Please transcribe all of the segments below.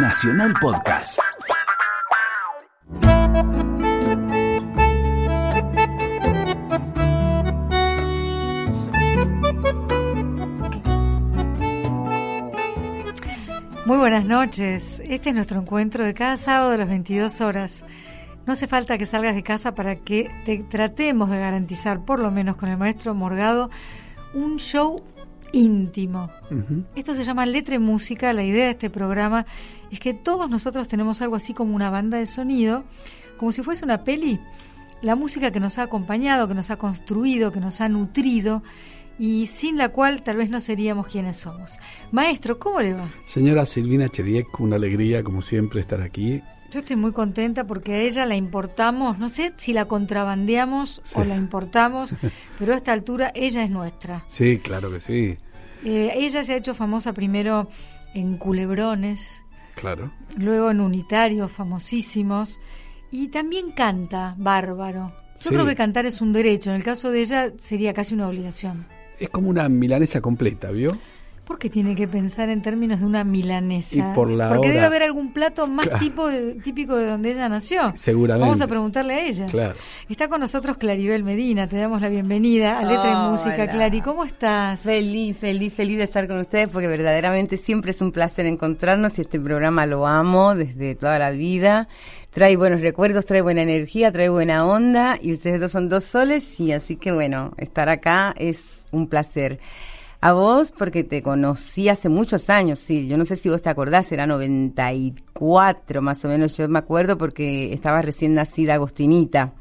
Nacional Podcast. Muy buenas noches. Este es nuestro encuentro de cada sábado a las 22 horas. No hace falta que salgas de casa para que te tratemos de garantizar, por lo menos con el maestro Morgado, un show íntimo. Esto se llama letra y música. La idea de este programa es que todos nosotros tenemos algo así como una banda de sonido, como si fuese una peli. La música que nos ha acompañado, que nos ha construido, que nos ha nutrido y sin la cual tal vez no seríamos quienes somos. Maestro, ¿cómo le va? Señora Silvina Chediek, una alegría como siempre estar aquí. Yo estoy muy contenta porque a ella la importamos, no sé si la contrabandeamos o la importamos, pero a esta altura ella es nuestra. Sí, claro que sí. Eh, ella se ha hecho famosa primero en culebrones, claro. luego en unitarios famosísimos y también canta bárbaro. Yo creo que cantar es un derecho, en el caso de ella sería casi una obligación. Es como una milanesa completa, ¿vio? ¿Por qué tiene que pensar en términos de una milanesa? por la Porque debe haber algún plato más tipo de- típico de donde ella nació. Seguramente. Vamos a preguntarle a ella. Claro. Está con nosotros Claribel Medina, te damos la bienvenida a Letra y Música. Hola. Clari, ¿cómo estás? Feliz, feliz, feliz de estar con ustedes porque verdaderamente siempre es un placer encontrarnos y este programa lo amo desde toda la vida. Trae buenos recuerdos, trae buena energía, trae buena onda y ustedes dos son dos soles y así que bueno, estar acá es un placer. A vos porque te conocí hace muchos años, sí, yo no sé si vos te acordás, era 94 más o menos, yo me acuerdo porque estaba recién nacida Agostinita.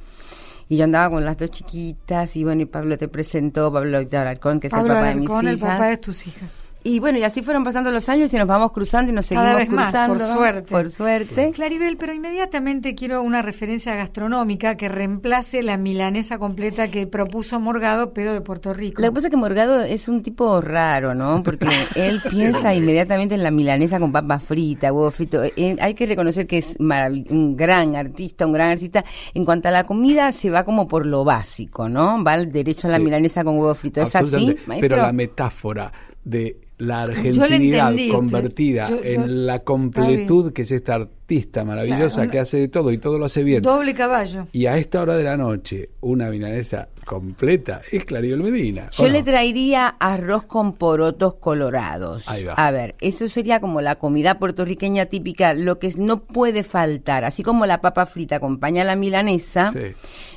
Y yo andaba con las dos chiquitas y bueno, y Pablo te presentó, Pablo Alarcón, que es Pablo el papá Alarcón, de el mis hijas. papá de tus hijas. Y bueno, y así fueron pasando los años y nos vamos cruzando y nos Cada seguimos vez más, cruzando. por suerte. Por suerte. Claribel, pero inmediatamente quiero una referencia gastronómica que reemplace la milanesa completa que propuso Morgado, pero de Puerto Rico. Lo que pasa es que Morgado es un tipo raro, ¿no? Porque él piensa inmediatamente en la milanesa con papa frita, huevo frito. Eh, hay que reconocer que es marav- un gran artista, un gran artista. En cuanto a la comida, se va como por lo básico, ¿no? Va al derecho a la Sí. milanesa con huevo frito. ¿Es así, maestro? Pero la metáfora de la argentinidad entendí, convertida Yo- yo- en la completud que es esta artista maravillosa Claro, una- que hace de todo y todo lo hace bien. Doble caballo. Y a esta hora de la noche, una milanesa completa es Claribel Medina. ¿o Yo no? le traería arroz con porotos colorados. Ahí va. A ver, eso sería como la comida puertorriqueña típica, lo que no puede faltar. Así como la papa frita acompaña a la milanesa, Sí.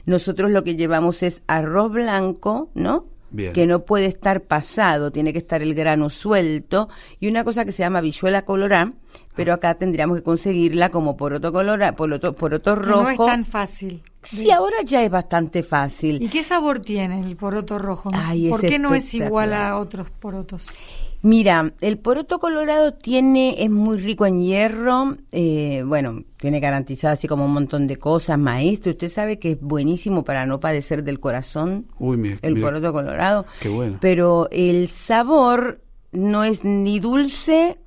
nosotros lo que llevamos es arroz blanco, ¿no? Bien. Que no puede estar pasado, tiene que estar el grano suelto. Y una cosa que se llama bichuela colorá, pero acá tendríamos que conseguirla como poroto colorá, poroto, poroto rojo. No es tan fácil. Sí, ahora ya es bastante fácil. ¿Y qué sabor tiene el poroto rojo? Ay, ¿Por es qué no es igual a otros porotos? Mira, el poroto colorado tiene, es muy rico en hierro, eh, bueno, tiene garantizado así como un montón de cosas, maestro, usted sabe que es buenísimo para no padecer del corazón, Uy, mire, el poroto colorado, Qué bueno. pero el sabor no es ni dulce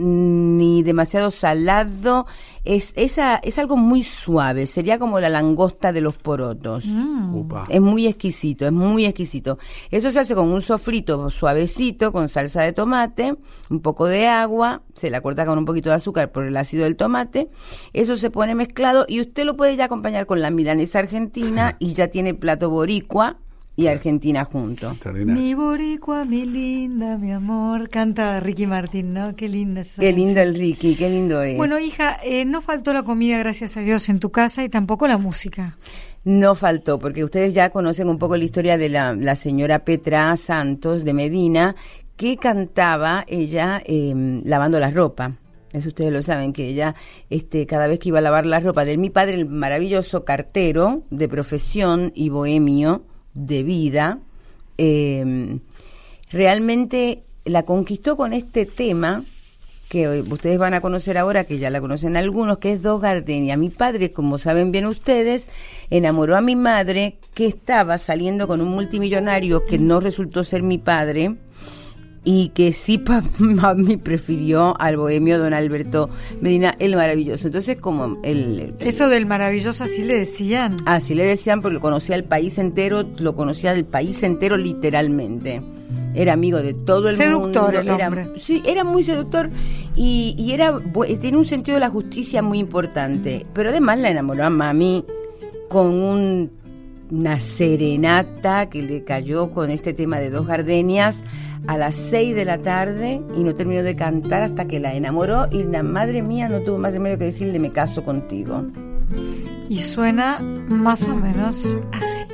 ni demasiado salado, es, esa, es algo muy suave, sería como la langosta de los porotos. Mm. Es muy exquisito, es muy exquisito. Eso se hace con un sofrito suavecito, con salsa de tomate, un poco de agua, se la corta con un poquito de azúcar por el ácido del tomate. Eso se pone mezclado y usted lo puede ya acompañar con la milanesa argentina y ya tiene plato boricua y argentina junto. Extraordinario. Mi boricua, mi linda, mi amor. Canta Ricky Martín, ¿no? Qué linda es Qué lindo el Ricky, qué lindo es. Bueno, hija, eh, no faltó la comida, gracias a Dios, en tu casa y tampoco la música. No faltó, porque ustedes ya conocen un poco la historia de la, la señora Petra Santos de Medina, que cantaba ella eh, lavando la ropa. Eso ustedes lo saben, que ella, este, cada vez que iba a lavar la ropa de mi padre, el maravilloso cartero de profesión y bohemio de vida, eh, realmente la conquistó con este tema que ustedes van a conocer ahora, que ya la conocen algunos, que es Dos Gardenia. Mi padre, como saben bien ustedes, enamoró a mi madre, que estaba saliendo con un multimillonario que no resultó ser mi padre, y que sí mami prefirió al bohemio don Alberto Medina, el maravilloso. Entonces, como el... Eso del maravilloso así le decían. Así le decían, porque lo conocía el país entero, lo conocía el país entero literalmente. era amigo de todo el Seductor mundo. el era, hombre. Sí, era muy seductor y, y era tiene un sentido de la justicia muy importante. Pero además la enamoró a mami con un- una serenata que le cayó con este tema de dos gardenias a las 6 de la tarde y no terminó de cantar hasta que la enamoró y la madre mía no tuvo más remedio que decirle me caso contigo. Y suena más o menos así.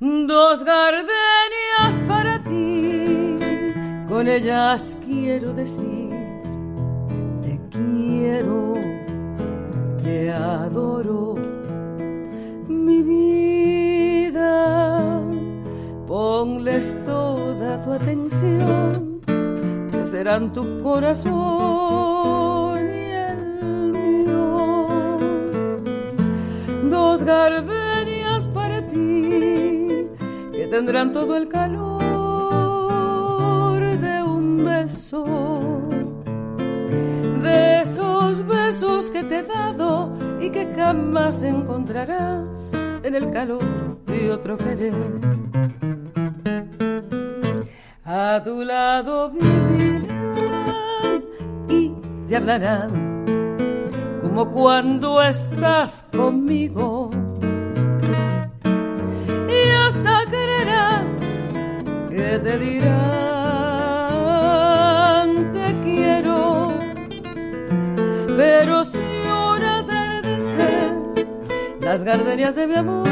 Dos gardenias para ti, con ellas quiero decir, te quiero, te adoro, Ponles toda tu atención, que serán tu corazón y el mío. Dos gardenias para ti que tendrán todo el calor de un beso. De esos besos que te he dado y que jamás encontrarás en el calor de otro querer a tu lado vivirán y te hablarán como cuando estás conmigo. Y hasta creerás que te dirán te quiero, pero si un atardecer las gardenias de mi amor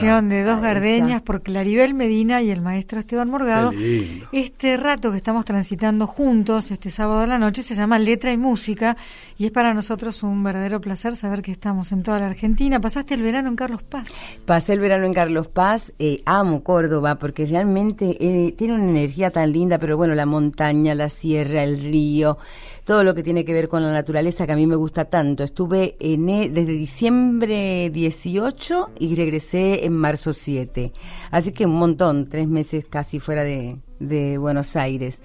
De Dos está. por Claribel Medina y el maestro Esteban Morgado. Qué lindo. Este rato que estamos transitando juntos este sábado de la noche se llama Letra y Música y es para nosotros un verdadero placer saber que estamos en toda la Argentina. Pasaste el verano en Carlos Paz. Pasé el verano en Carlos Paz, eh, amo Córdoba porque realmente eh, tiene una energía tan linda, pero bueno, la montaña, la sierra, el río, todo lo que tiene que ver con la naturaleza que a mí me gusta tanto. Estuve en, e- desde diciembre 18 y regresé en marzo 7. Así que un montón, tres meses casi fuera de, de Buenos Aires.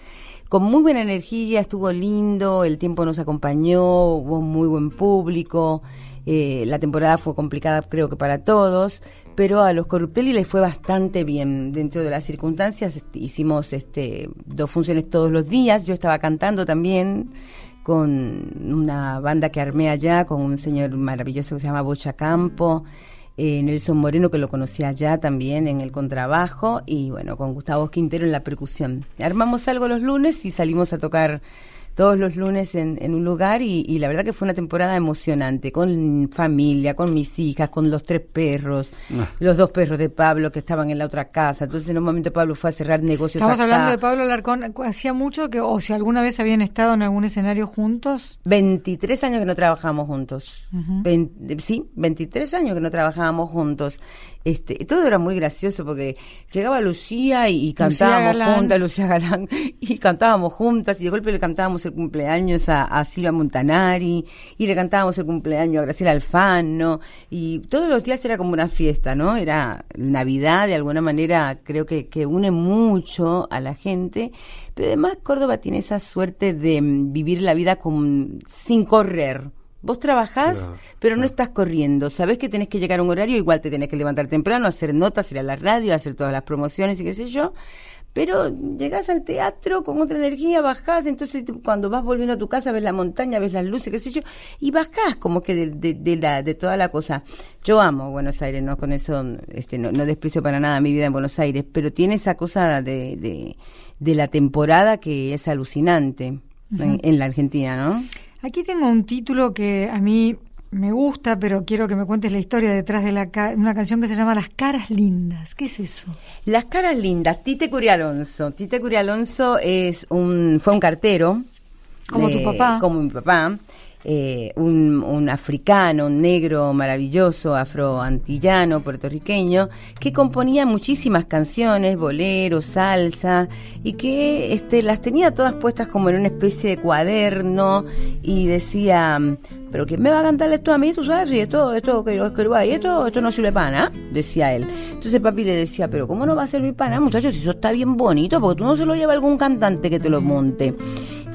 Con muy buena energía, estuvo lindo, el tiempo nos acompañó, hubo muy buen público. Eh, la temporada fue complicada creo que para todos, pero a los Corruptelli les fue bastante bien dentro de las circunstancias. este, hicimos este, dos funciones todos los días, yo estaba cantando también con una banda que armé allá, con un señor maravilloso que se llama Bocha Campo, eh, Nelson Moreno que lo conocía allá también en el contrabajo y bueno, con Gustavo Quintero en la percusión. Armamos algo los lunes y salimos a tocar todos los lunes en, en un lugar y, y la verdad que fue una temporada emocionante, con familia, con mis hijas, con los tres perros, Ah. los dos perros de Pablo que estaban en la otra casa. Entonces en un momento Pablo fue a cerrar negocios. Estamos acá. hablando de Pablo Alarcón. Hacía mucho que, o si alguna vez habían estado en algún escenario juntos. 23 años que no trabajamos juntos. Sí, 23 años que no trabajábamos juntos. Este, todo era muy gracioso porque llegaba Lucía y, cantábamos juntas, Lucía Galán, y cantábamos juntas, y de golpe le cantábamos el cumpleaños a, Silvia Montanari, y le cantábamos el cumpleaños a Graciela Alfano, y todos los días era como una fiesta, ¿no? Era Navidad, de alguna manera, creo que, que une mucho a la gente, pero además Córdoba tiene esa suerte de mm, vivir la vida con, sin correr. Vos trabajás, pero no estás corriendo. Sabés que tenés que llegar a un horario, igual te tenés que levantar temprano, hacer notas, ir a la radio, hacer todas las promociones y qué sé yo. Pero llegás al teatro con otra energía, bajás, entonces cuando vas volviendo a tu casa ves la montaña, ves las luces, qué sé yo, y bajás como que de, de, la, de toda la cosa. Yo amo Buenos Aires, no con eso este, no, no desprecio para nada mi vida en Buenos Aires, pero tiene esa cosa de, de, de la temporada que es alucinante en la Argentina, ¿no? Aquí tengo un título que a mí me gusta, pero quiero que me cuentes la historia detrás de la una canción que se llama Las caras lindas. ¿Qué es eso? Las caras lindas, Tite Curialonso. Tite Curialonso es un fue un cartero como tu papá. Como mi papá. Eh, un, un, africano, un negro maravilloso, afroantillano, puertorriqueño, que componía muchísimas canciones, boleros, salsa, y que este, las tenía todas puestas como en una especie de cuaderno y decía, pero ¿quién me va a cantar esto a mí? ¿Tú sabes? Y esto, esto, que esto, esto no sirve pana, decía él. Entonces papi le decía, pero ¿cómo no va a servir pana, muchachos? Si eso está bien bonito, porque tú no se lo lleva algún cantante que te lo monte.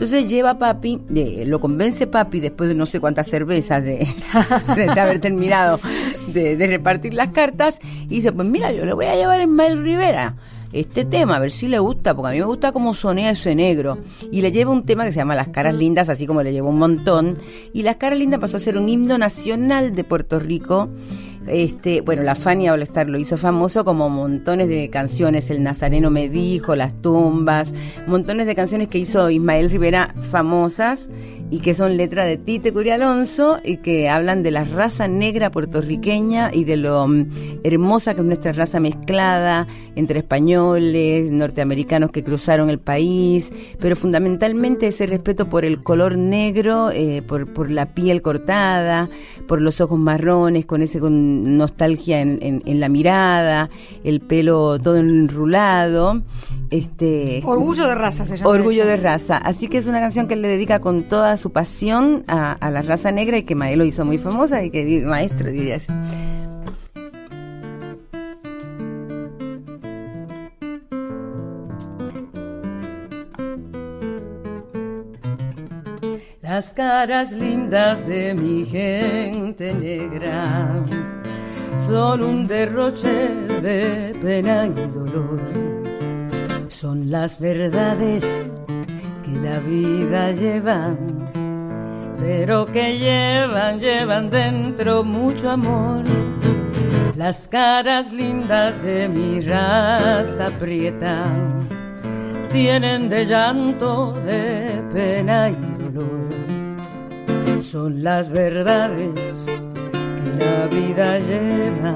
Entonces lleva papi, lo convence papi después de no sé cuántas cervezas de, haber terminado de, repartir las cartas y dice, pues mira, yo le voy a llevar en Mel Rivera este tema, a ver si le gusta, porque a mí me gusta cómo sonea ese negro. Y le lleva un tema que se llama Las Caras Lindas, así como le llevo un montón. Y Las Caras Lindas pasó a ser un himno nacional de Puerto Rico este, bueno, la Fania All Star lo hizo famoso como montones de canciones, El Nazareno me dijo, Las tumbas, montones de canciones que hizo Ismael Rivera famosas y que son letra de Tite Curia Alonso y que hablan de la raza negra puertorriqueña y de lo mm, hermosa que es nuestra raza mezclada entre españoles, norteamericanos que cruzaron el país, pero fundamentalmente ese respeto por el color negro, eh, por, por la piel cortada, por los ojos marrones, con ese con nostalgia en, en, la mirada, el pelo todo enrulado. Este, Orgullo de raza se llama. Orgullo de raza. Así que es una canción que él le dedica con toda su pasión a, la raza negra y que Maelo hizo muy famosa y que maestro diría así. Las caras lindas de mi gente negra son un derroche de pena y dolor. Son las verdades que la vida lleva pero que llevan, llevan dentro mucho amor. Las caras lindas de mi raza prieta tienen de llanto, de pena y dolor. Son las verdades que la vida lleva,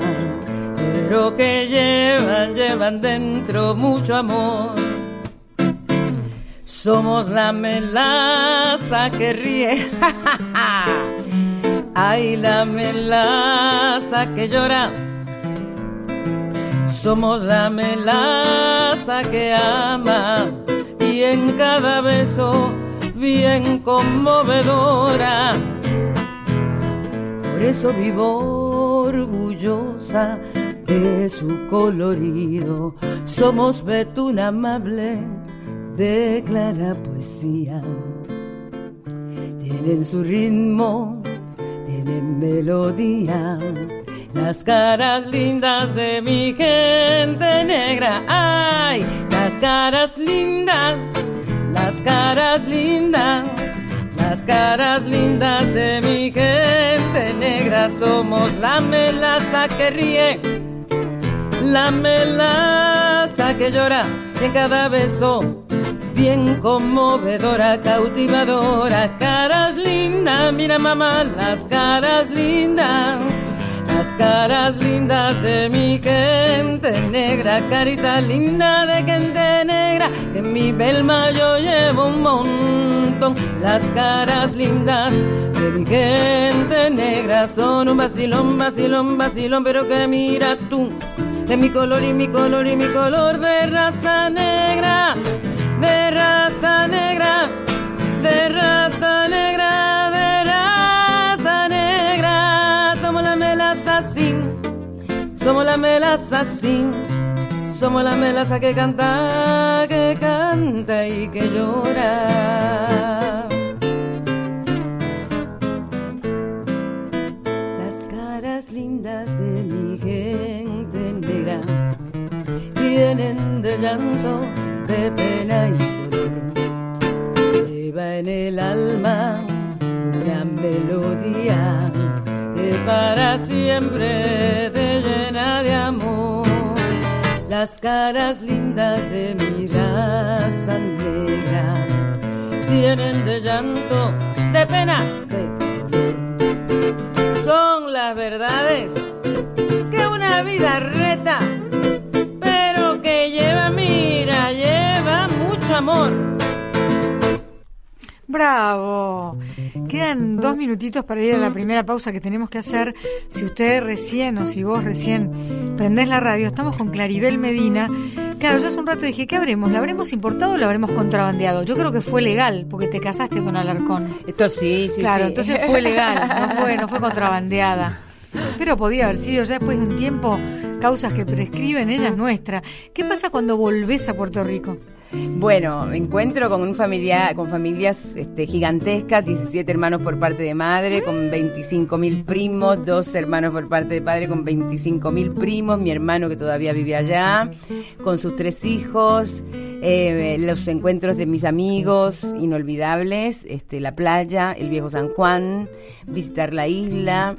pero que llevan, llevan dentro mucho amor somos la melaza que ríe. Ay, la melaza que llora. Somos la melaza que ama y en cada beso bien conmovedora. Por eso vivo orgullosa su colorido. Somos betún amable de clara poesía. Tienen su ritmo, tienen melodía. Las caras lindas de mi gente negra, ay, las caras lindas, las caras lindas, las caras lindas de mi gente negra. Somos la melaza que ríe, la melaza que llora en cada beso. Bien conmovedora, cautivadora, caras lindas, mira mamá, las caras lindas, las caras lindas de mi gente negra, carita linda de gente negra, que en mi belma yo llevo un montón, las caras lindas de mi gente negra son un vacilón, vacilón, vacilón, pero que mira tú, de mi color y mi color y mi color de raza negra, de raza negra, de raza negra, de raza negra, somos la melaza así, somos la melaza así. Somos la melaza que canta, que canta y que llora. Las caras lindas de mi tienen de llanto, de pena y dolor. Lleva en el alma una melodía que para siempre te llena de amor las caras lindas de mi raza negra tienen de llanto, de penas, de dolor. Son las verdades una vida reta, pero que lleva, mira, lleva mucho amor. Bravo. Quedan dos minutitos para ir a la primera pausa que tenemos que hacer. Si usted recién o si vos recién prendés la radio, estamos con Claribel Medina. Claro, yo hace un rato dije, ¿qué habremos? ¿La habremos importado o la habremos contrabandeado? Yo creo que fue legal, porque te casaste con Alarcón. Esto sí, sí. Claro, sí. entonces fue legal, no fue, no fue contrabandeada. Pero podía haber sido ya después de un tiempo causas que prescriben, ella es nuestra. ¿Qué pasa cuando volvés a Puerto Rico? Bueno, me encuentro con un familia, con familias este, gigantescas, 17 hermanos por parte de madre, con 25 mil primos, dos hermanos por parte de padre con 25 mil primos, mi hermano que todavía vive allá, con sus tres hijos, eh, los encuentros de mis amigos inolvidables, este, la playa, el viejo San Juan, visitar la isla,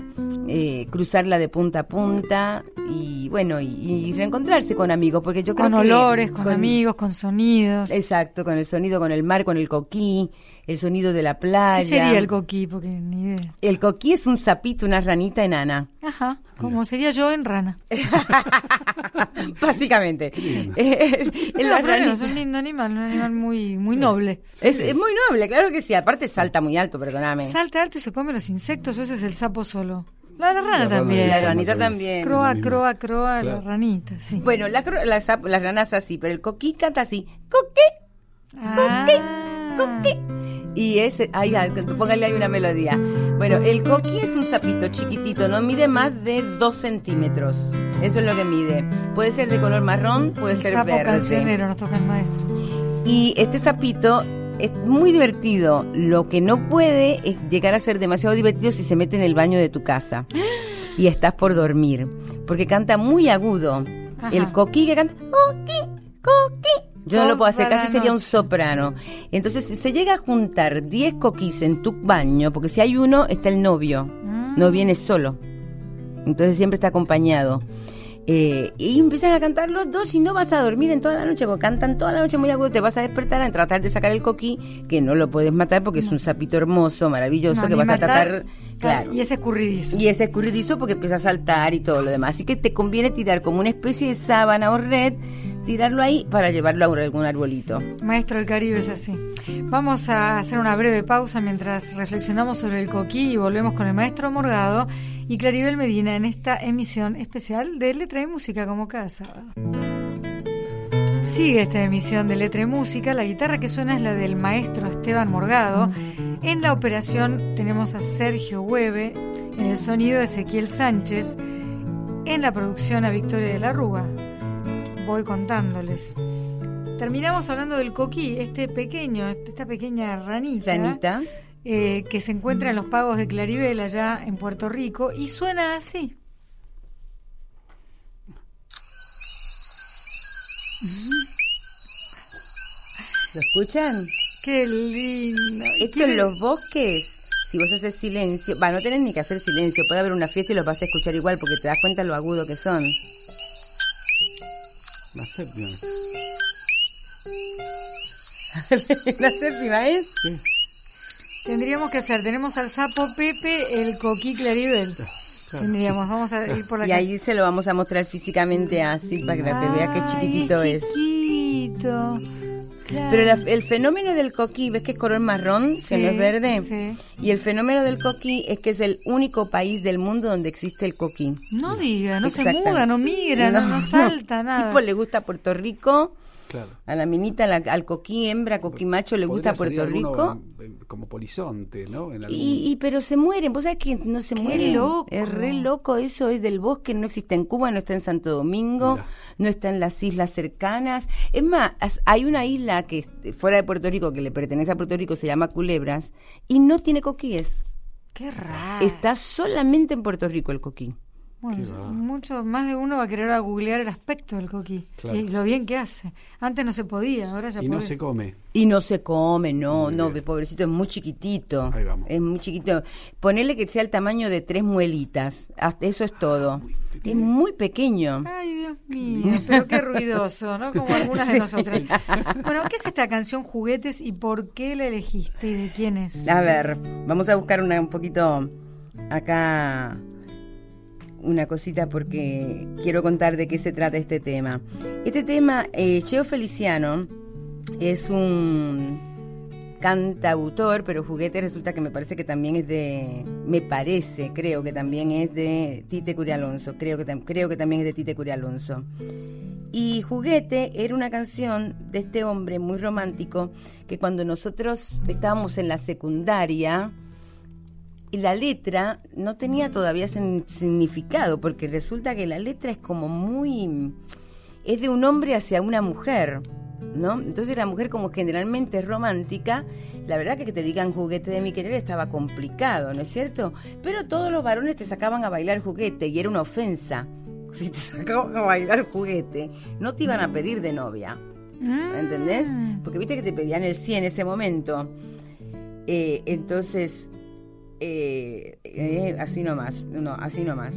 eh, cruzarla de punta a punta y bueno, y, y reencontrarse con amigos, porque yo creo Con que olores, con, amigos, con sonidos. Exacto, con el sonido, con el mar, con el coquí, el sonido de la playa. ¿Qué sería el coquí? Porque ni idea. El coquí es un sapito, una ranita enana. Ajá, como sería yo en rana. Básicamente. Eh, No, la ranita- es un lindo animal, un animal muy, muy noble. es, es muy noble, claro que sí. Aparte salta muy alto, perdóname. Salta alto y se come los insectos, o ese es el sapo solo. La, la rana La rana también. La ranita también. Croa, croa, croa, la Claro. ranita, sí. Bueno, la, cro- la sap- las ranas así, pero el coquí canta así. Coquí, Ah. coquí. Y ese, ay, ay, póngale ahí una melodía. Bueno, el coquí es un sapito chiquitito, no mide más de dos centímetros. Eso es lo que mide. Puede ser de color marrón, puede El ser sapo verde. cancionero nos toca el maestro. Y este sapito es muy divertido. Lo que no puede es llegar a ser demasiado divertido si se mete en el baño de tu casa y estás por dormir. Porque canta muy agudo. Ajá. El coquí que canta coquí, coquí. Yo no lo puedo hacer, casi sería un soprano. Entonces, si se llega a juntar 10 coquís en tu baño, porque si hay uno, está el novio. Mm. No viene solo. Entonces siempre está acompañado. Eh, y empiezan a cantar los dos y no vas a dormir en toda la noche, porque cantan toda la noche muy agudo, te vas a despertar a tratar de sacar el coquí, que no lo puedes matar porque es un sapito hermoso, maravilloso, No, que vas a tratar... claro. Y ese escurridizo. Y es escurridizo porque empieza a saltar y todo lo demás. Así que te conviene tirar como una especie de sábana o red, tirarlo ahí para llevarlo a algún arbolito. Maestro del Caribe es así. Vamos a hacer una breve pausa mientras reflexionamos sobre el coquí y volvemos con el maestro Morgado y Claribel Medina en esta emisión especial de Letra y Música como cada sábado. Sigue esta emisión de Letra y Música. La guitarra que suena es la del maestro Esteban Morgado. En la operación tenemos a Sergio Hueve, en el sonido Ezequiel Sánchez, en la producción a Victoria de la Rúa. Voy contándoles. Terminamos hablando del coquí, este pequeño, esta pequeña ranita, Ranita. Eh, que se encuentra en los pagos de Claribel allá en Puerto Rico y suena así. ¿Lo escuchan? Qué lindo. Esto en los bosques, si vos haces silencio, va, no tenés ni que hacer silencio, puede haber una fiesta y los vas a escuchar igual porque te das cuenta lo agudo que son. La séptima. la séptima es. Sí. Tendríamos que hacer, tenemos al sapo Pepe, el coquí Claribel. Claro. Tendríamos, vamos a ir por la Y ahí se lo vamos a mostrar físicamente así para que la vea qué chiquitito es. chiquito. Pero la- el fenómeno del coquí, ¿ves que es color marrón, que no es Sí, verde? sí. Y el fenómeno del coquí es que es el único país del mundo donde existe el coquí. No diga, no se Exactamente. muda, no migra, no, no salta, nada. Tipo le gusta Puerto Rico, Claro. a la minita, la- al coquí hembra, coquí macho le gusta Puerto Rico. eh, como polizonte, ¿no? En algún- Y, y pero se mueren, vos sabés que no se mueren. loco. Es re loco, eso es del bosque, no existe en Cuba, no está en Santo Domingo, Mira. no está en las islas cercanas. Es más, hay una isla que es fuera de Puerto Rico, que le pertenece a Puerto Rico, se llama Culebras, y no tiene coquíes. Qué raro. Está solamente en Puerto Rico el coquí. Bueno, mucho más de uno va a querer a googlear el aspecto del coquí Claro. y lo bien que hace. Antes no se podía, ahora ya y no se come. Y no se come, no, Muy no, bien. pobrecito, es muy chiquitito. Ahí vamos. Es muy chiquito. Ponele que sea el tamaño de tres muelitas. Hasta eso es todo. es muy pequeño. Ay, Dios mío, pero qué ruidoso, ¿no? Como algunas de nosotras. Bueno, ¿qué es esta canción Juguetes y por qué la elegiste y de quién es? A ver, vamos a buscar una, un poquito acá una cosita porque quiero contar de qué se trata este tema. Este tema, eh, Cheo Feliciano es un cantautor, pero juguete resulta que me parece que también es de, me parece, creo que también es de Tite Curialonso, creo que, creo que también es de Tite Curialonso. Y Juguete era una canción de este hombre muy romántico que cuando nosotros estábamos en la secundaria, y la letra no tenía todavía sin- significado, porque resulta que la letra es como muy... es de un hombre hacia una mujer, ¿no? Entonces la mujer como generalmente es romántica, la verdad que que te digan juguete de mi querer estaba complicado, ¿no es cierto? Pero todos los varones te sacaban a bailar juguete y era una ofensa. Si te sacaban a bailar juguete, no te iban a pedir de novia. Mm. ¿Entendés? Porque viste que te pedían el sí en ese momento. Eh, entonces, eh, eh, así nomás, no, así nomás.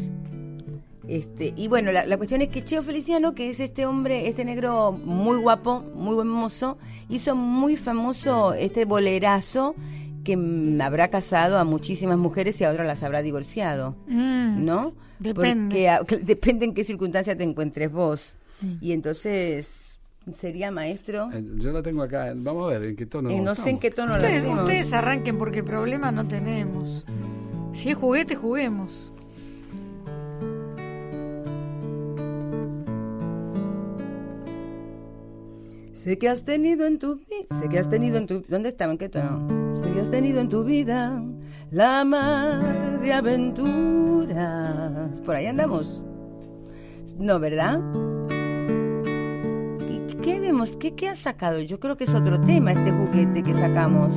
Este, y bueno, la, la cuestión es que Cheo Feliciano, que es este hombre, este negro muy guapo, muy buen mozo, hizo muy famoso este bolerazo que mm, habrá casado a muchísimas mujeres y a otras las habrá divorciado, Mm. ¿no? Depende. Porque a- depende en qué circunstancia te encuentres vos. Y entonces, sería maestro. Eh, Yo la tengo acá. Vamos a ver en qué tono. Eh, no sé en qué tono la Ustedes, ustedes arranquen porque problema no tenemos. Si es juguete, juguemos. Sé que has tenido en tu vida, sé que has tenido en tu ¿Dónde estaba? ¿En qué tono? Sé que has tenido en tu vida la mar de aventuras. Por ahí andamos. No, ¿verdad? ¿Qué, vemos? ¿Qué, ¿Qué has sacado? Yo creo que es otro tema este juguete que sacamos.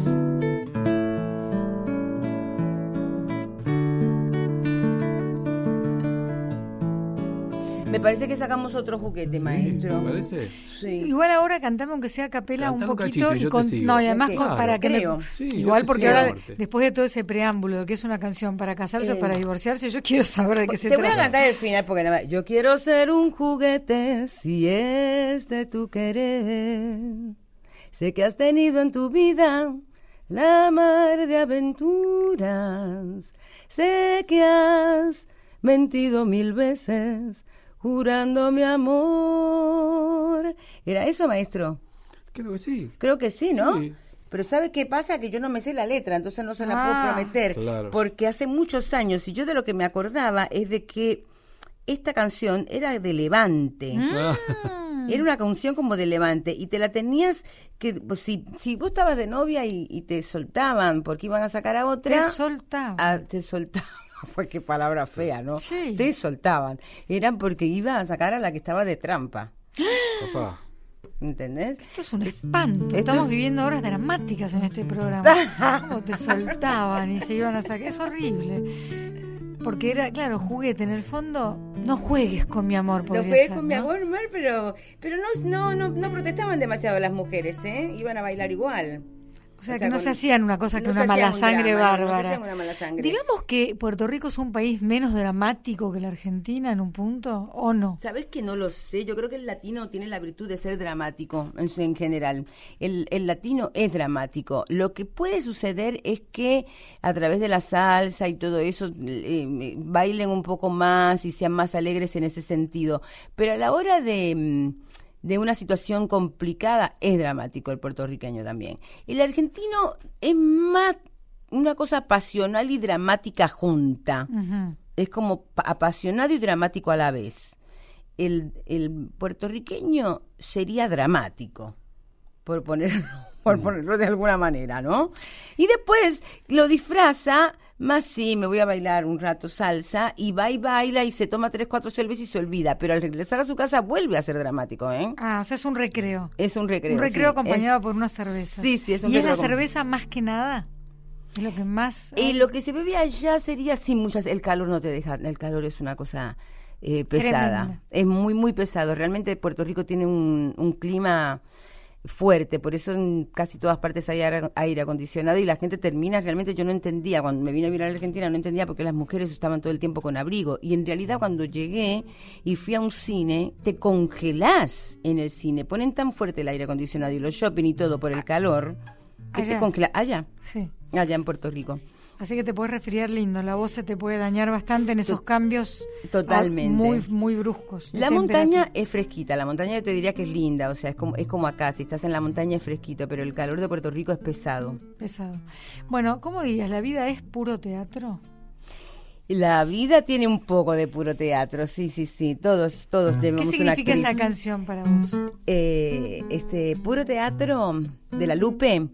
Me parece que sacamos otro juguete, Sí, maestro. ¿te parece? Sí. Igual ahora cantame aunque sea a capela Cantá un un poquito cachito y y yo te con, sigo. no y además para que me- creo. Sí, yo igual porque ahora después de todo ese preámbulo de que es una canción para casarse o Eh, para divorciarse yo quiero saber de qué se Te voy trata a cantar el final porque nada más. Yo quiero ser un juguete si es de tu querer. Sé que has tenido en tu vida la mar de aventuras. Sé que has mentido mil veces jurando mi amor. ¿Era eso, maestro? Creo que sí. Creo que sí, ¿no? Sí. Pero ¿sabe qué pasa? Que yo no me sé la letra, entonces no se la puedo Ah. prometer. Claro. Porque hace muchos años, y yo de lo que me acordaba es de que esta canción era de Levante. Ah, Era una canción como de Levante y te la tenías que, pues, si, si vos estabas de novia y, y te soltaban porque iban a sacar a otra, te soltaba ah, te soltaban. Pues qué palabra fea, ¿no? Sí. Te soltaban. Eran porque iba a sacar a la que estaba de trampa. papá. ¿Entendés? esto es un espanto esto estamos es- viviendo horas dramáticas en este programa cómo te soltaban y se iban a sacar es horrible porque era claro juguete en el fondo no juegues con mi amor jugué ser, con mi ¿no? amor, Mar, pero, pero no, no, no, no protestaban demasiado las mujeres, ¿eh? Iban a bailar igual. O sea, O que no con- se hacían una cosa que no una mala sangre drama, no, no bárbara. hacían una mala sangre. Digamos que Puerto Rico es un país menos dramático que la Argentina en un punto, ¿o no? ¿Sabes que no lo sé? Yo creo que el latino tiene la virtud de ser dramático en, en general. El, el latino es dramático. Lo que puede suceder es que a través de la salsa y todo eso eh, bailen un poco más y sean más alegres en ese sentido. Pero a la hora de, mm, de una situación complicada, es dramático el puertorriqueño también. El argentino es más una cosa pasional y dramática junta. Es como apasionado y dramático a la vez. El, el puertorriqueño sería dramático, por ponerlo, por ponerlo de alguna manera, ¿no? Y después lo disfraza más sí, me voy a bailar un rato salsa y va y baila y se toma tres, cuatro cervezas y se olvida. Pero al regresar a su casa vuelve a ser dramático, ¿eh? Ah, o sea, es un recreo. Es un recreo. Un recreo acompañado por una cerveza. Sí, sí, es un ¿Y es la cerveza más que nada? Es lo que más. Y lo que se bebe allá sería, sí, muchas. El calor no te deja. El calor es una cosa eh, pesada. Es muy, muy pesado. Realmente Puerto Rico tiene un, un clima fuerte, por eso en casi todas partes hay aire acondicionado y la gente termina, realmente yo no entendía, cuando me vine a vivir a la Argentina no entendía porque las mujeres estaban todo el tiempo con abrigo y en realidad cuando llegué y fui a un cine, te congelás en el cine, ponen tan fuerte el aire acondicionado y los shopping y todo por el calor que te congelas, allá, sí. allá en Puerto Rico. Así que te puedes resfriar lindo, la voz se te puede dañar bastante en esos cambios totalmente muy muy bruscos. La montaña es fresquita, la montaña yo te diría que es linda, o sea, es como es como acá, si estás en la montaña es fresquito, pero el calor de Puerto Rico es pesado. Pesado. Bueno, ¿cómo dirías? ¿La vida es puro teatro? La vida tiene un poco de puro teatro, sí, sí, sí. Todos, todos debemos ¿Qué significa esa canción para vos? Eh, este puro teatro de la Lupe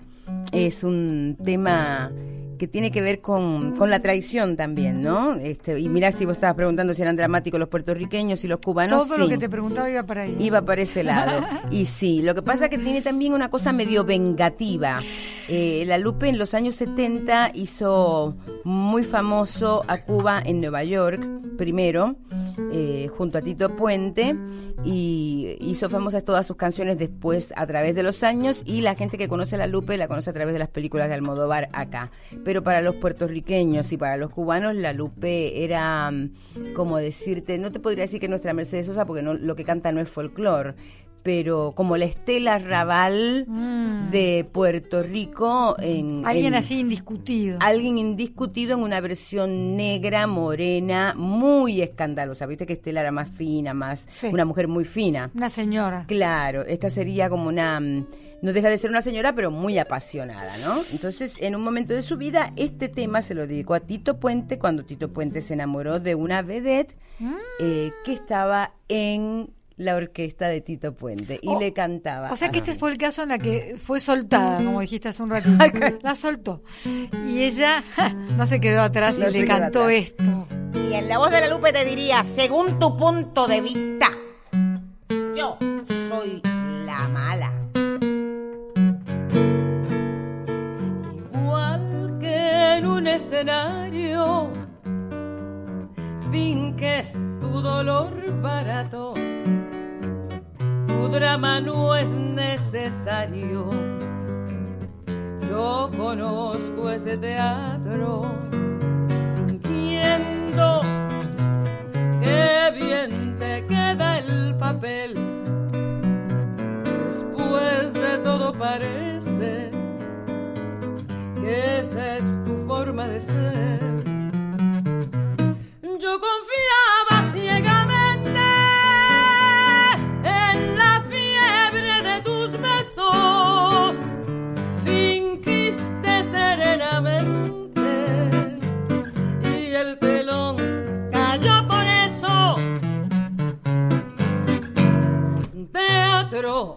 es un tema que tiene que ver con, con, la traición también, ¿no? Este, y mira si vos estabas preguntando si eran dramáticos los puertorriqueños y los cubanos. Todo lo que te preguntaba iba para ahí. Iba para ese lado. y sí, lo que pasa es que tiene también una cosa medio vengativa. Eh, la Lupe en los años 70 hizo muy famoso a Cuba en Nueva York, primero, eh, junto a Tito Puente, y hizo famosas todas sus canciones después a través de los años, y la gente que conoce a la Lupe la conoce a través de las películas de Almodóvar acá. Pero para los puertorriqueños y para los cubanos, la Lupe era, mm, como decirte, no te podría decir que nuestra Mercedes Sosa, porque no, lo que canta no es folclore, pero como la Estela Raval mm. de Puerto Rico. En, alguien así indiscutido. Alguien indiscutido en una versión negra, morena, muy escandalosa. Viste que Estela era más fina, más una mujer muy fina. Una señora. Claro, esta sería como una mm, no deja de ser una señora, pero muy apasionada, ¿no? Entonces, en un momento de su vida, este tema se lo dedicó a Tito Puente cuando Tito Puente se enamoró de una vedette mm. eh, que estaba en la orquesta de Tito Puente y le cantaba. O sea que este fue el caso en la que fue soltada, como dijiste hace un ratito. la soltó. Y ella no se quedó atrás y le cantó esto. Y en la voz de la Lupe te diría, según tu punto de vista, yo soy la mala. Igual que en un escenario, finques tu dolor barato tu drama no es necesario. Yo conozco ese teatro fingiendo que bien te queda el papel. Después de todo parece que esa es tu forma de ser. Yo confiaba Teatro, lo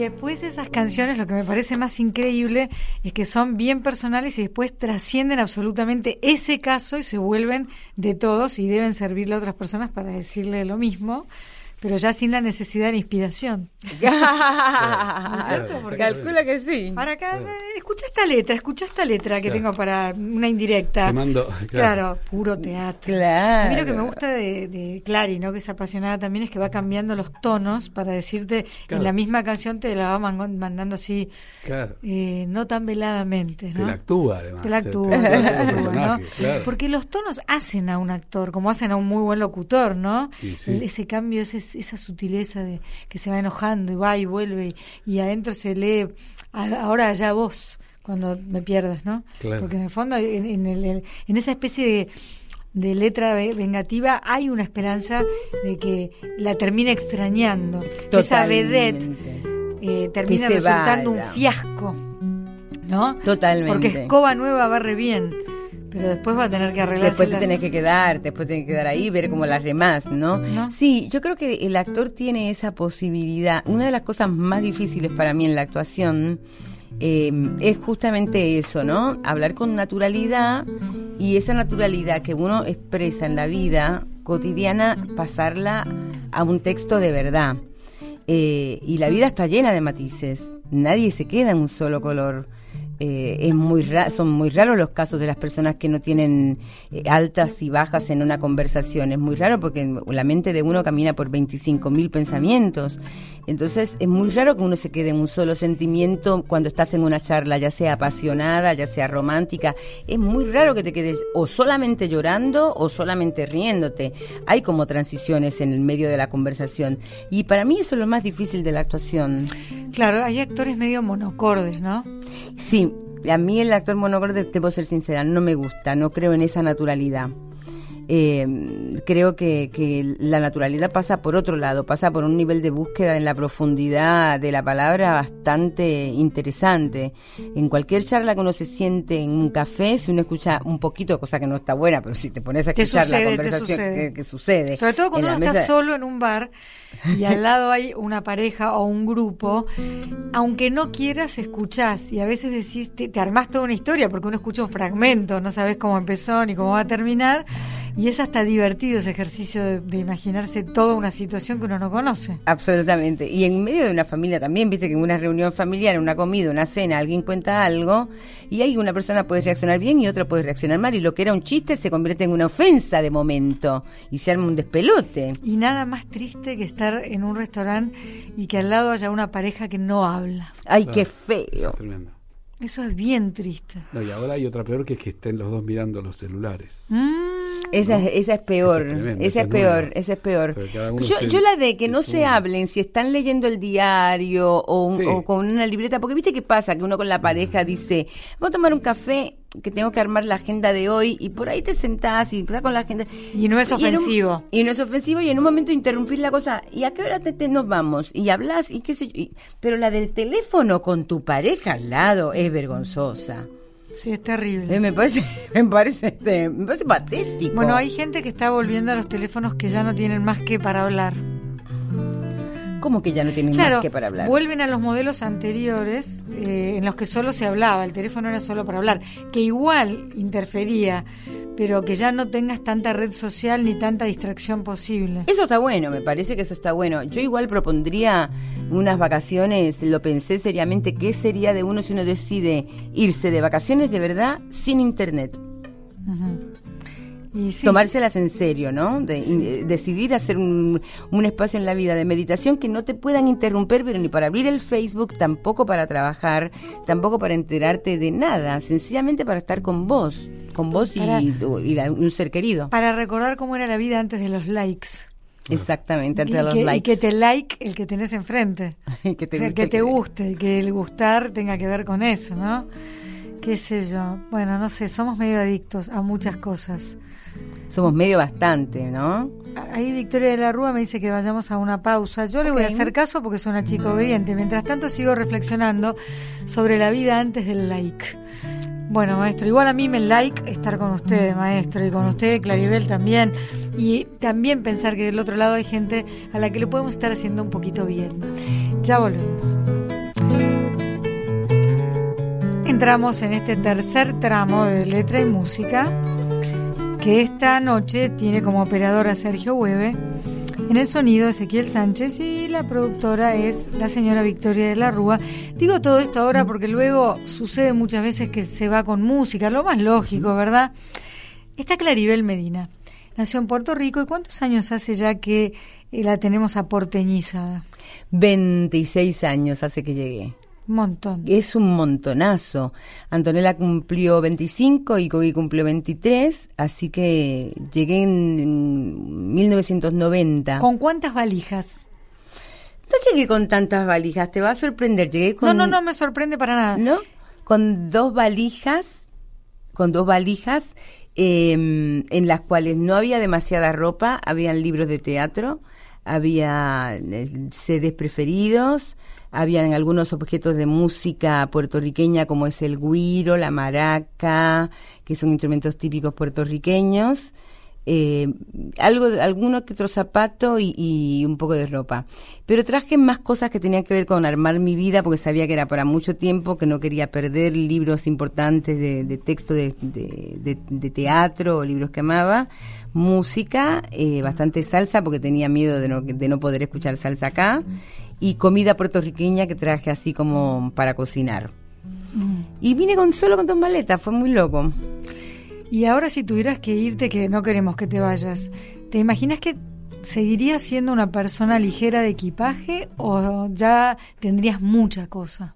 después esas canciones, lo que me parece más increíble es que son bien personales y después trascienden absolutamente ese caso y se vuelven de todos y deben servirle a otras personas para decirle lo mismo pero ya sin la necesidad de inspiración. cierto? Porque Calcula que sí. Para acá, eh, escucha esta letra, escucha esta letra que tengo para una indirecta. Te mando, claro. puro teatro. Claro. A mí lo que me gusta de, de Clary, ¿no? que es apasionada también, es que va cambiando los tonos para decirte, Claro. en la misma canción te la va man- mandando así, Claro. eh, no tan veladamente. Te ¿no? la actúa, además. Te la Te- actúa, te- te te- la actúa, ¿no? claro. Porque los tonos hacen a un actor, como hacen a un muy buen locutor, ¿no? Sí, Ese cambio, ese- esa sutileza de que se va enojando y va y vuelve y, y adentro se lee, "A- ahora allá vos, cuando me pierdas, ¿no? Claro. Porque en el fondo, en, en el- en esa especie de, de letra ve- vengativa hay una esperanza de que la termine extrañando. que Esa vedette Totalmente. eh, termina resultando vaya. un fiasco, ¿no? Totalmente. Porque escoba nueva barre bien, pero después va a tener que arreglarse Después te tenés que quedar, después tenés que quedar ahí, ver cómo las remás, ¿no? ¿No? Sí, yo creo que el actor tiene esa posibilidad. Una de las cosas más difíciles para mí en la actuación eh, es justamente eso, ¿no? Hablar con naturalidad y esa naturalidad que uno expresa en la vida cotidiana, pasarla a un texto de verdad. Eh, y la vida está llena de matices. Nadie se queda en un solo color. Eh, es muy ra- son muy raros los casos de las personas que no tienen eh, altas y bajas en una conversación. Es muy raro porque la mente de uno camina por 25 mil pensamientos. Entonces es muy raro que uno se quede en un solo sentimiento cuando estás en una charla, ya sea apasionada, ya sea romántica. Es muy raro que te quedes o solamente llorando o solamente riéndote. Hay como transiciones en el medio de la conversación. Y para mí eso es lo más difícil de la actuación. Claro, hay actores medio monocordes, ¿no? Sí, a mí el actor monocorde, debo ser sincera, no me gusta, no creo en esa naturalidad. Eh, creo que, que la naturalidad pasa por otro lado, pasa por un nivel de búsqueda en la profundidad de la palabra bastante interesante. En cualquier charla que uno se siente en un café, si uno escucha un poquito, cosa que no está buena, pero si te pones a escuchar sucede, la conversación sucede. que, que sucede. Sobre todo cuando uno está solo en un bar y al lado hay una pareja o un grupo, aunque no quieras, escuchás y a veces decís, te, te armás toda una historia porque uno escucha un fragmento, no sabes cómo empezó ni cómo va a terminar y es hasta divertido ese ejercicio de, de imaginarse toda una situación que uno no conoce. Absolutamente. Y en medio de una familia también, viste que en una reunión familiar, en una comida, una cena, alguien cuenta algo y ahí una persona puede reaccionar bien y otra puede reaccionar mal y lo que era un chiste se convierte en una ofensa de momento y se arma un despelote. Y nada más triste que estar en un restaurante y que al lado haya una pareja que no habla. Ay, Claro. qué feo. es tremendo. Eso es bien triste. No, y ahora hay otra peor que es que estén los dos mirando los celulares. Mm, Esa, es- esa es peor, Esa es esa peor, nueva. esa es peor. Yo, se- yo la de que no se hablen, si están leyendo el diario o, un- Sí. o con una libreta, porque viste qué pasa, que uno con la pareja dice, vamos a tomar un café, que tengo que armar la agenda de hoy, y por ahí te sentás y estás con la agenda. Y no es un- ofensivo. Y, no es ofensivo, y en un momento interrumpir la cosa, ¿y a qué hora te, te- nos vamos? Y hablas, y qué sé yo. y- pero la del teléfono con tu pareja al lado es vergonzosa. sí, es terrible. Eh, me parece, me parece, este, me parece patético. Bueno, hay gente que está volviendo a los teléfonos que ya no tienen más que para hablar. ¿Cómo que ya no tienen Claro, más que para hablar? vuelven a los modelos anteriores eh, en los que solo se hablaba, el teléfono era solo para hablar, que igual interfería, pero que ya no tengas tanta red social ni tanta distracción posible. Eso está bueno, me parece que eso está bueno. Yo igual propondría unas vacaciones, lo pensé seriamente, ¿qué sería de uno si uno decide irse de vacaciones de verdad sin internet? Y sí, Tomárselas en serio, ¿no? De, eh, decidir hacer un, un espacio en la vida de meditación que no te puedan interrumpir, pero ni para abrir el Facebook, tampoco para trabajar, tampoco para enterarte de nada, sencillamente para estar con vos, con vos y, Para- y la- un ser querido. para recordar cómo era la vida antes de los likes. Exactamente, Y antes de los que, y likes. que te like el que tenés enfrente. que te O sea, guste que te guste, y que el gustar tenga que ver con eso, ¿no? Qué sé yo. Bueno, no sé, somos medio adictos a muchas cosas. Somos medio bastante, ¿no? Ahí Victoria de la Rúa me dice que vayamos a una pausa. Yo le voy a hacer caso porque soy una chica obediente. Mientras tanto sigo reflexionando sobre la vida antes del like. Bueno, maestro, igual a mí me like estar con usted, maestro, y con usted, Claribel, también. Y también pensar que del otro lado hay gente a la que le podemos estar haciendo un poquito bien. Ya volvemos. Entramos en este tercer tramo de letra y música, que esta noche tiene como operadora Sergio Hueve, en el sonido Ezequiel Sánchez y la productora es la señora Victoria de la Rúa. Digo todo esto ahora porque luego sucede muchas veces que se va con música, lo más lógico, ¿verdad? Está Claribel Medina. Nació en Puerto Rico y ¿cuántos años hace ya que eh, la tenemos aporteñizada? 26 años hace que llegué. Un montón. Es un montonazo. Antonella cumplió 25 y Coqui cumplió 23, así que llegué en 1990. ¿Con cuántas valijas? No llegué con tantas valijas, te va a sorprender. Llegué con. No, no, no me sorprende para nada. ¿No? Con dos valijas, con dos valijas eh, en las cuales no había demasiada ropa, habían libros de teatro, había eh, CDs preferidos, habían algunos objetos de música puertorriqueña como es el guiro, la maraca, que son instrumentos típicos puertorriqueños, eh, algo, alguno que otro zapato y, y, un poco de ropa. Pero traje más cosas que tenían que ver con armar mi vida porque sabía que era para mucho tiempo, que no quería perder libros importantes de, de texto de, de, de, teatro o libros que amaba, música, eh, bastante salsa porque tenía miedo no, de no poder escuchar salsa acá y comida puertorriqueña que traje así como para cocinar. Y vine con solo con dos maletas, fue muy loco. Y ahora si tuvieras que irte, que no queremos que te vayas, ¿te imaginas que seguirías siendo una persona ligera de equipaje o ya tendrías mucha cosa?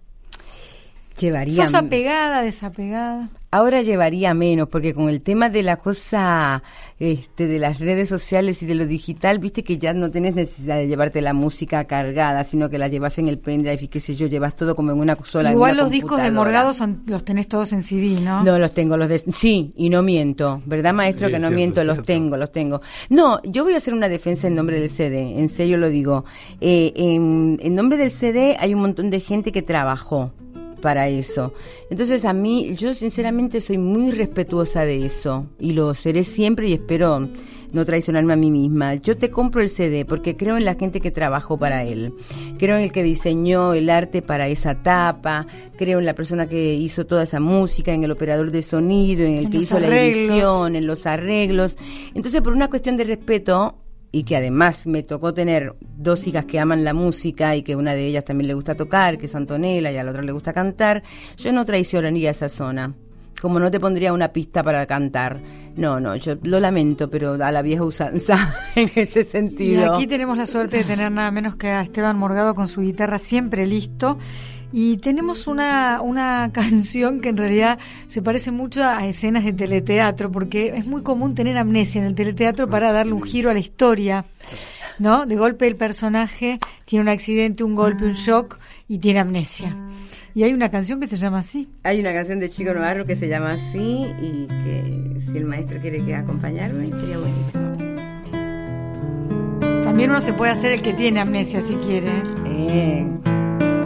Llevaría... ¿Sos apegada, desapegada? Ahora llevaría menos, porque con el tema de la cosa este, de las redes sociales y de lo digital, viste que ya no tenés necesidad de llevarte la música cargada, sino que la llevas en el pendrive y qué sé yo, llevas todo como en una sola Igual los discos de Morgado son, los tenés todos en CD, ¿no? No, los tengo, los de, sí, y no miento, ¿verdad maestro? Sí, que no cierto, miento, cierto. los tengo, los tengo. No, yo voy a hacer una defensa en nombre del CD, en serio lo digo. Eh, en, en nombre del CD hay un montón de gente que trabajó para eso. Entonces a mí, yo sinceramente soy muy respetuosa de eso y lo seré siempre y espero no traicionarme a mí misma. Yo te compro el CD porque creo en la gente que trabajó para él. Creo en el que diseñó el arte para esa tapa, creo en la persona que hizo toda esa música, en el operador de sonido, en el en que hizo arreglos. la edición, en los arreglos. Entonces, por una cuestión de respeto, y que además me tocó tener dos hijas que aman la música y que una de ellas también le gusta tocar, que es Antonella, y a la otra le gusta cantar, yo no traicionaría esa zona. Como no te pondría una pista para cantar. No, no, yo lo lamento, pero a la vieja usanza en ese Y sentido. aquí tenemos la suerte de tener nada menos que a Esteban Morgado con su guitarra siempre listo. Y tenemos una, una canción que en realidad se parece mucho a escenas de teleteatro, porque es muy común tener amnesia en el teleteatro para darle un giro a la historia. ¿No? De golpe el personaje tiene un accidente, un golpe, un shock y tiene amnesia. Y hay una canción que se llama así. Hay una canción de Chico Navarro que se llama así y que si el maestro quiere que acompañarme, sería buenísimo. También uno se puede hacer el que tiene amnesia si quiere. Eh,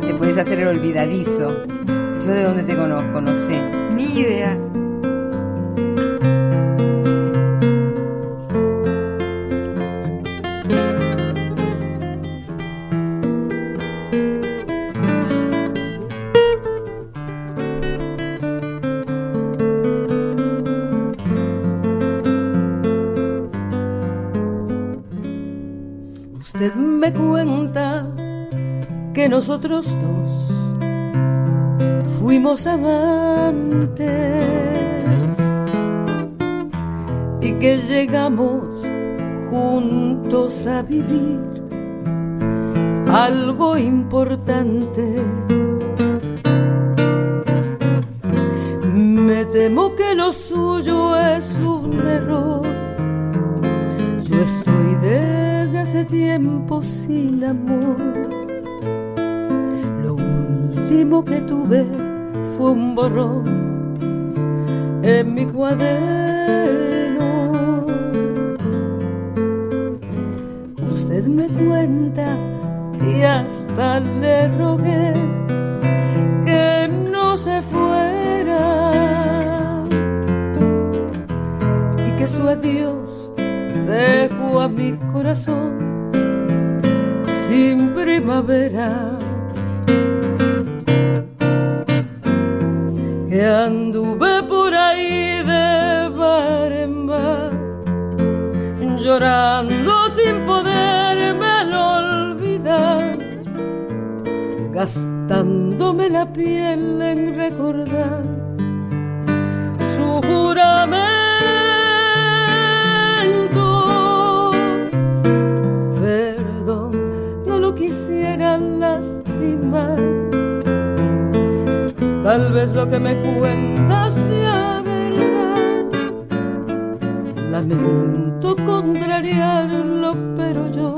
te puedes hacer el olvidadizo. Yo de dónde te conozco, no sé. Ni idea. Nosotros dos fuimos amantes y que llegamos juntos a vivir algo importante. Me temo que lo suyo es un error. Yo estoy desde hace tiempo sin amor. Último que tuve fue un borrón en mi cuaderno. Usted me cuenta y hasta le rogué que no se fuera y que su adiós dejó a mi corazón sin primavera. Gastándome la piel en recordar su juramento. Perdón, no lo quisiera lastimar Tal vez lo que me cuentas sea verdad. Lamento contrariarlo, pero yo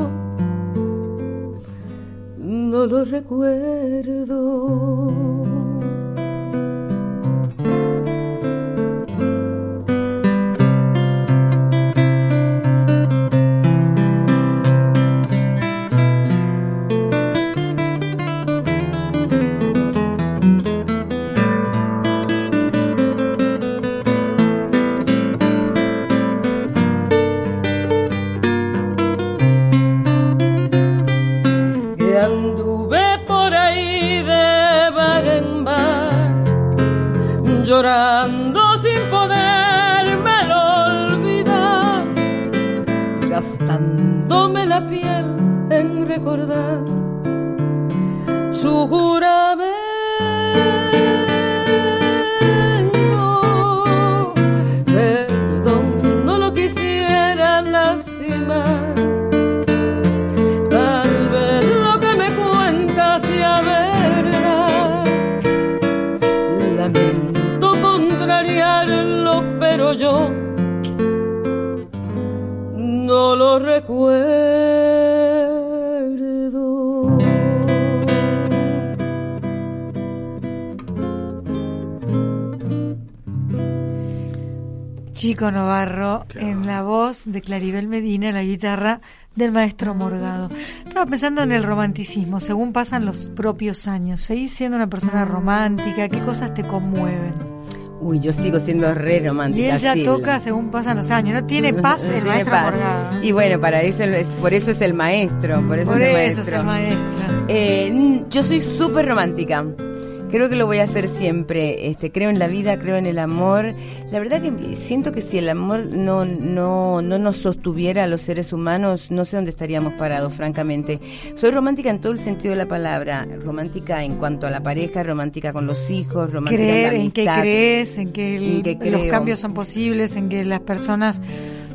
no lo recuerdo. Recuerdo. Chico Novarro en la voz de Claribel Medina, en la guitarra del maestro Morgado. Estaba pensando en el romanticismo, según pasan los propios años. ¿Seguís siendo una persona romántica? ¿Qué cosas te conmueven? Uy, yo sigo siendo re romántica. Y él ya toca según pasan los años. No tiene paz el maestro Morgado. Y bueno, para eso es, por eso es el maestro. Por eso, es, el maestro. es el maestro. Eh, yo soy súper romántica. Creo que lo voy a hacer siempre. Este, creo en la vida, creo en el amor. La verdad que siento que si el amor no, no, no nos sostuviera a los seres humanos, no sé dónde estaríamos parados, francamente. Soy romántica en todo el sentido de la palabra. Romántica en cuanto a la pareja, romántica con los hijos, romántica en la amistad. En qué crees, en que, los cambios son posibles, en que las personas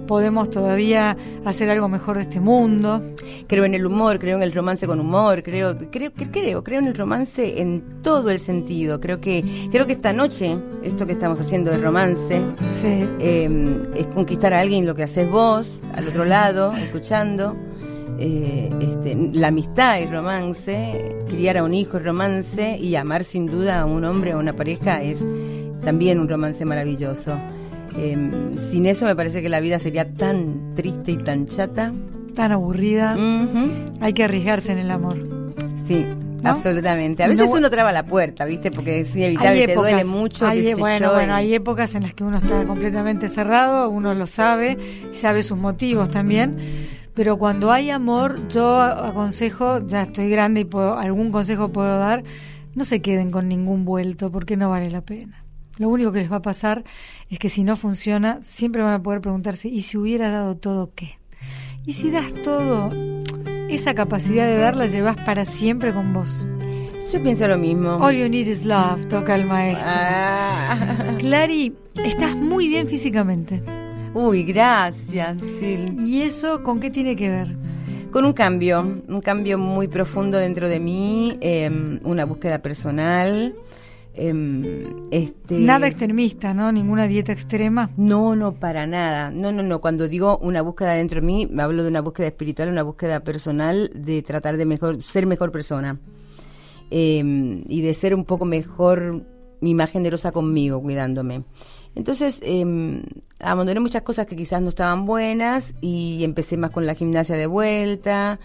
podemos todavía hacer algo mejor de este mundo. Creo en el humor, creo en el romance con humor, creo, creo, creo, creo en el romance en todo el sentido. Creo que, creo que esta noche, esto que estamos haciendo de romance, em, es conquistar a alguien lo que haces vos, al otro lado, escuchando. Eh, este, la amistad es romance, criar a un hijo es romance y amar sin duda a un hombre o una pareja es también un romance maravilloso. Em, sin eso me parece que la vida sería tan triste y tan chata. Tan aburrida. Hay que arriesgarse en el amor. Sí, Absolutamente. A veces uno traba la puerta, ¿viste? Porque es inevitable, te duele mucho. Hay, bueno, bueno, hay épocas en las que uno está completamente cerrado, uno lo sabe, sabe sus motivos también. Pero cuando hay amor, yo aconsejo, ya estoy grande y puedo, algún consejo puedo dar, no se queden con ningún vuelto porque no vale la pena. Lo único que les va a pasar es que si no funciona, siempre van a poder preguntarse, ¿y si hubiera dado todo qué? Y si das todo, esa capacidad de dar la llevas para siempre con vos. Yo pienso lo mismo. All you need is love, toca el maestro. Ah. Clary, estás muy bien físicamente. Uy, gracias. ¿Y eso con qué tiene que ver? Con un cambio, un cambio muy profundo dentro de mí, em, una búsqueda personal, este, nada extremista, ¿no? Ninguna dieta extrema. No, no, para nada. No, no, no. Cuando digo una búsqueda dentro de mí, me hablo de una búsqueda espiritual, una búsqueda personal de tratar de mejor, ser mejor persona. Em, y de ser un poco mejor, mi más generosa conmigo, cuidándome. Entonces, eh, abandoné muchas cosas que quizás no estaban buenas y empecé más con la gimnasia de vuelta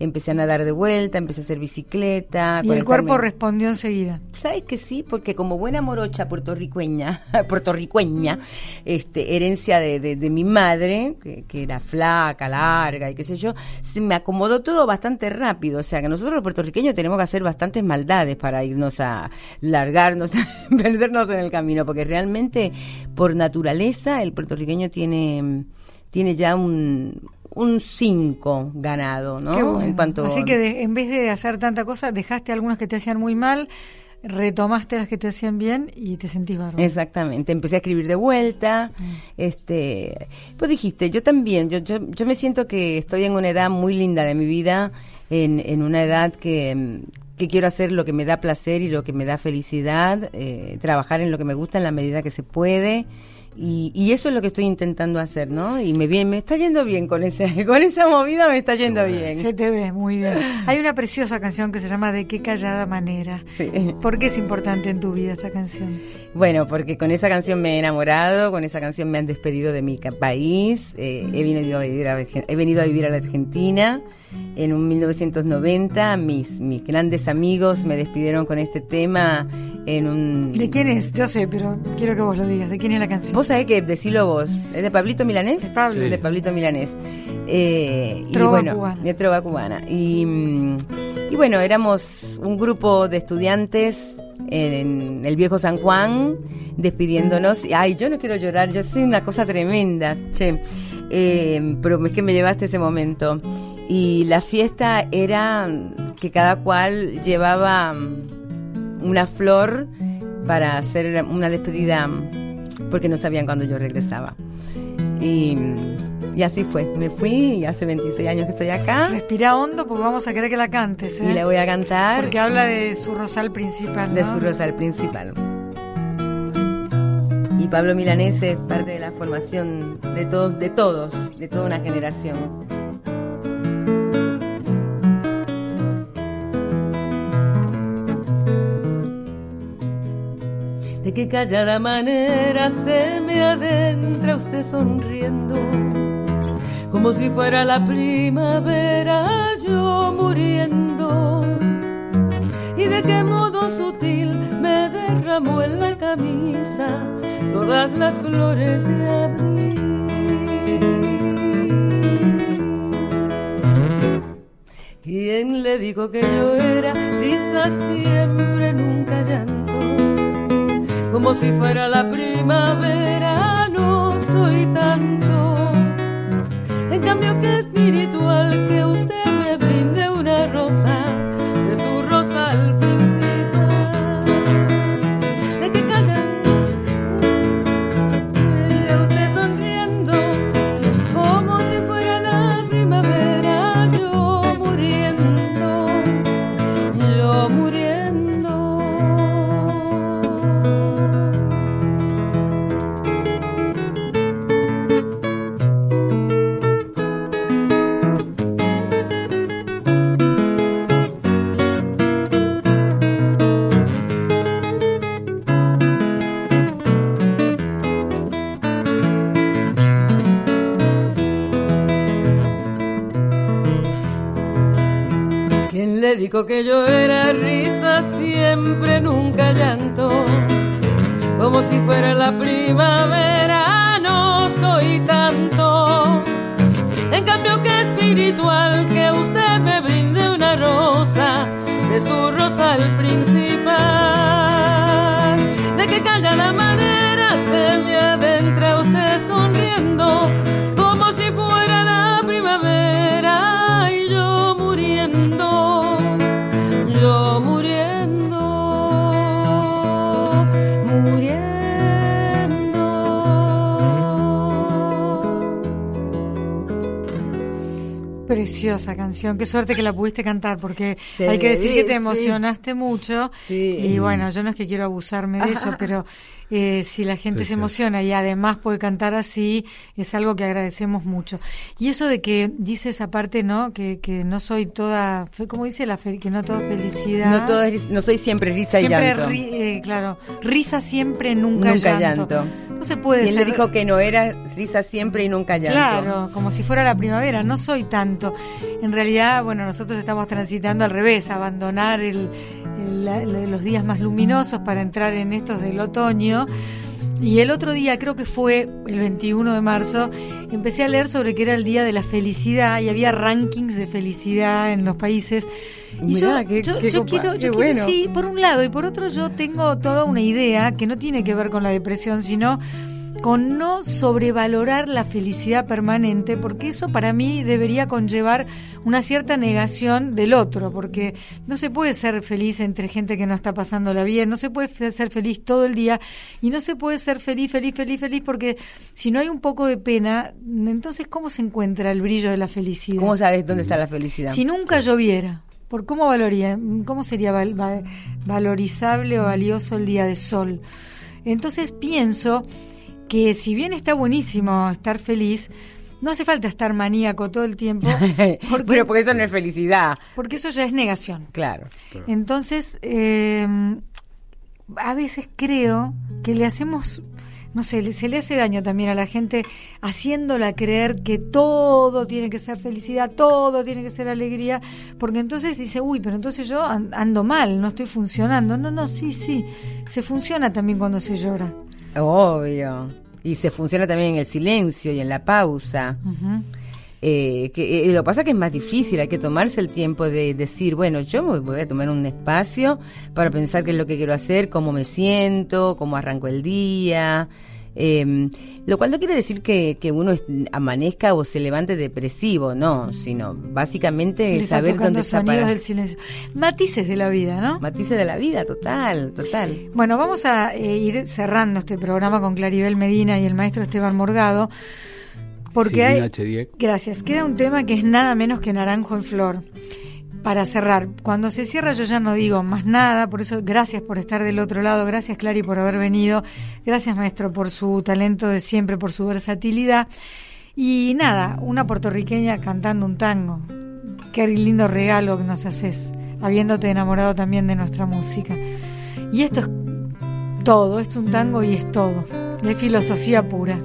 empecé a nadar de vuelta, empecé a hacer bicicleta. Y el cuerpo respondió enseguida. ¿Sabes que sí? Porque como buena morocha puertorriqueña, puertorriqueña, este, herencia de, de, mi madre, que, que, era flaca, larga y qué sé yo, se me acomodó todo bastante rápido. O sea que nosotros los puertorriqueños tenemos que hacer bastantes maldades para irnos a largarnos, perdernos en el camino, porque realmente por naturaleza el puertorriqueño tiene, tiene ya un un 5 ganado, ¿no? En cuanto... Así que en vez de hacer tanta cosa, dejaste algunas que te hacían muy mal, retomaste las que te hacían bien y te sentís bárbaro. Exactamente, empecé a escribir de vuelta, mm. este, pues dijiste, yo también, yo, yo, yo me siento que estoy en una edad muy linda de mi vida, en, en una edad que, que quiero hacer lo que me da placer y lo que me da felicidad, eh, trabajar en lo que me gusta en la medida que se puede y, eso es lo que estoy intentando hacer, ¿no? Y me bien, me está yendo bien con esa, con esa movida, me está yendo bien. Se te ve muy bien. Hay una preciosa canción que se llama De qué callada manera. Sí. ¿Por qué es importante en tu vida esta canción? Bueno, porque con esa canción me he enamorado, con esa canción me han despedido de mi país, eh, he, venido a vivir a, he venido a vivir a la Argentina. En un 1990 mis, mis grandes amigos me despidieron con este tema en un... ¿De quién es? Yo sé, pero quiero que vos lo digas. ¿De quién es la canción? Vos sabés que decilo vos. ¿Es de Pablito Milanés? De Pablo. De Pablito Milanés. Eh, trova y bueno, cubana. De Trova Cubana. Y, y bueno, éramos un grupo de estudiantes en el viejo San Juan despidiéndonos. Ay, yo no quiero llorar, yo soy una cosa tremenda, che. Eh, pero es que me llevaste ese momento. Y la fiesta era que cada cual llevaba una flor para hacer una despedida porque no sabían cuándo yo regresaba. Y, así fue. Me fui y hace 26 años que estoy acá. Respira hondo porque vamos a querer que la cantes. ¿eh? Y la voy a cantar. Porque habla de su rosal principal. De su rosal principal. Y Pablo Milanés es parte de la formación de todos, de todos, de toda una generación. De qué callada manera se me adentra usted sonriendo, como si fuera la primavera yo muriendo, y de qué modo sutil me derramó en la camisa todas las flores de abril. ¿Quién le dijo que yo era risa siempre, nunca llanto? Como si fuera la primavera, no soy tanto. En cambio que espiritual que Preciosa canción, qué suerte que la pudiste cantar, porque hay que decir que te emocionaste mucho. Y bueno, yo no es que quiero abusarme de eso, pero eh, si la gente se emociona y además puede cantar así, es algo que agradecemos mucho. Y eso de que dice esa parte, ¿no? Que, que no soy toda, ¿cómo dice la que no toda felicidad? No, todo no soy siempre risa y llanto. Eh, claro, risa siempre, nunca, nunca llanto. No se puede Y él ser... le dijo que no era risa siempre y nunca llanto. Claro, como si fuera la primavera. No soy tanto. En realidad, bueno, nosotros estamos transitando al revés, abandonar el, los días más luminosos para entrar en estos del otoño. Y el otro día, creo que fue el 21 de marzo, empecé a leer sobre que era el día de la felicidad y había rankings de felicidad en los países. Y Mirá, yo, qué- yo- qué yo copa, quiero, yo quiero- bueno. sí, por un lado, y por otro yo tengo toda una idea que no tiene que ver con la depresión, sino con no sobrevalorar la felicidad permanente, porque eso para mí debería conllevar una cierta negación del otro, porque no se puede ser feliz entre gente que no está pasándola bien, no se puede ser feliz todo el día y no se puede ser feliz, feliz, feliz, feliz, porque si no hay un poco de pena, entonces ¿cómo se encuentra el brillo de la felicidad? ¿Cómo sabes dónde está la felicidad? Si nunca lloviera, ¿por cómo valoría, cómo sería val- val- valorizable o valioso el día de sol? Entonces pienso que si bien está buenísimo estar feliz, no hace falta estar maníaco todo el tiempo, porque, Bueno, porque eso no es felicidad. porque eso ya es negación. Claro. Entonces, eh, a veces creo que le hacemos, no sé, se le hace daño también a la gente haciéndola creer que todo tiene que ser felicidad, todo tiene que ser alegría, porque entonces dice, uy, pero entonces yo an- ando mal, no estoy funcionando. No, no, sí, sí, se funciona también cuando se llora. Obvio. Y se funciona también en el silencio y en la pausa. Eh, que, eh, lo que pasa que es más difícil, hay que tomarse el tiempo de decir, bueno, yo me voy a tomar un espacio para pensar qué es lo que quiero hacer, cómo me siento, cómo arranco el día. Eh, lo cual no quiere decir que, que uno amanezca o se levante depresivo, no, sino básicamente Le saber dónde está del silencio. Matices de la vida, ¿no? Matices de la vida, total, total. Bueno, vamos a eh, ir cerrando este programa con Claribel Medina y el maestro Esteban Morgado, porque hay... H10. Gracias. Queda un tema que es nada menos que Naranjo en Flor. Para cerrar, cuando se cierra yo ya no digo más nada, por eso gracias por estar del otro lado, gracias Clary por haber venido, gracias maestro por su talento de siempre, por su versatilidad. Y nada, una puertorriqueña cantando un tango. Qué lindo regalo que nos haces, habiéndote enamorado también de nuestra música. Y esto es todo, esto es un tango y es todo. Es filosofía pura.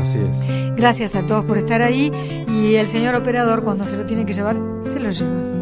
Así es. Gracias a todos por estar ahí y el señor operador cuando se lo tiene que llevar, se lo lleva.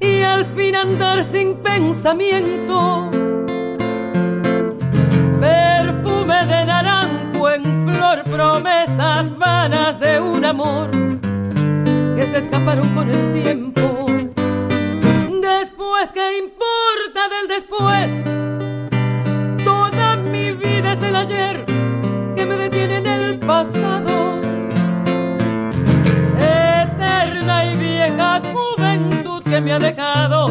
y al fin andar sin pensamiento perfume de naranjo en flor, promesas vanas de un amor que se escaparon con el tiempo. Después, ¿qué importa del después? Toda mi vida es el ayer que me detiene en el pasado. Me ha dejado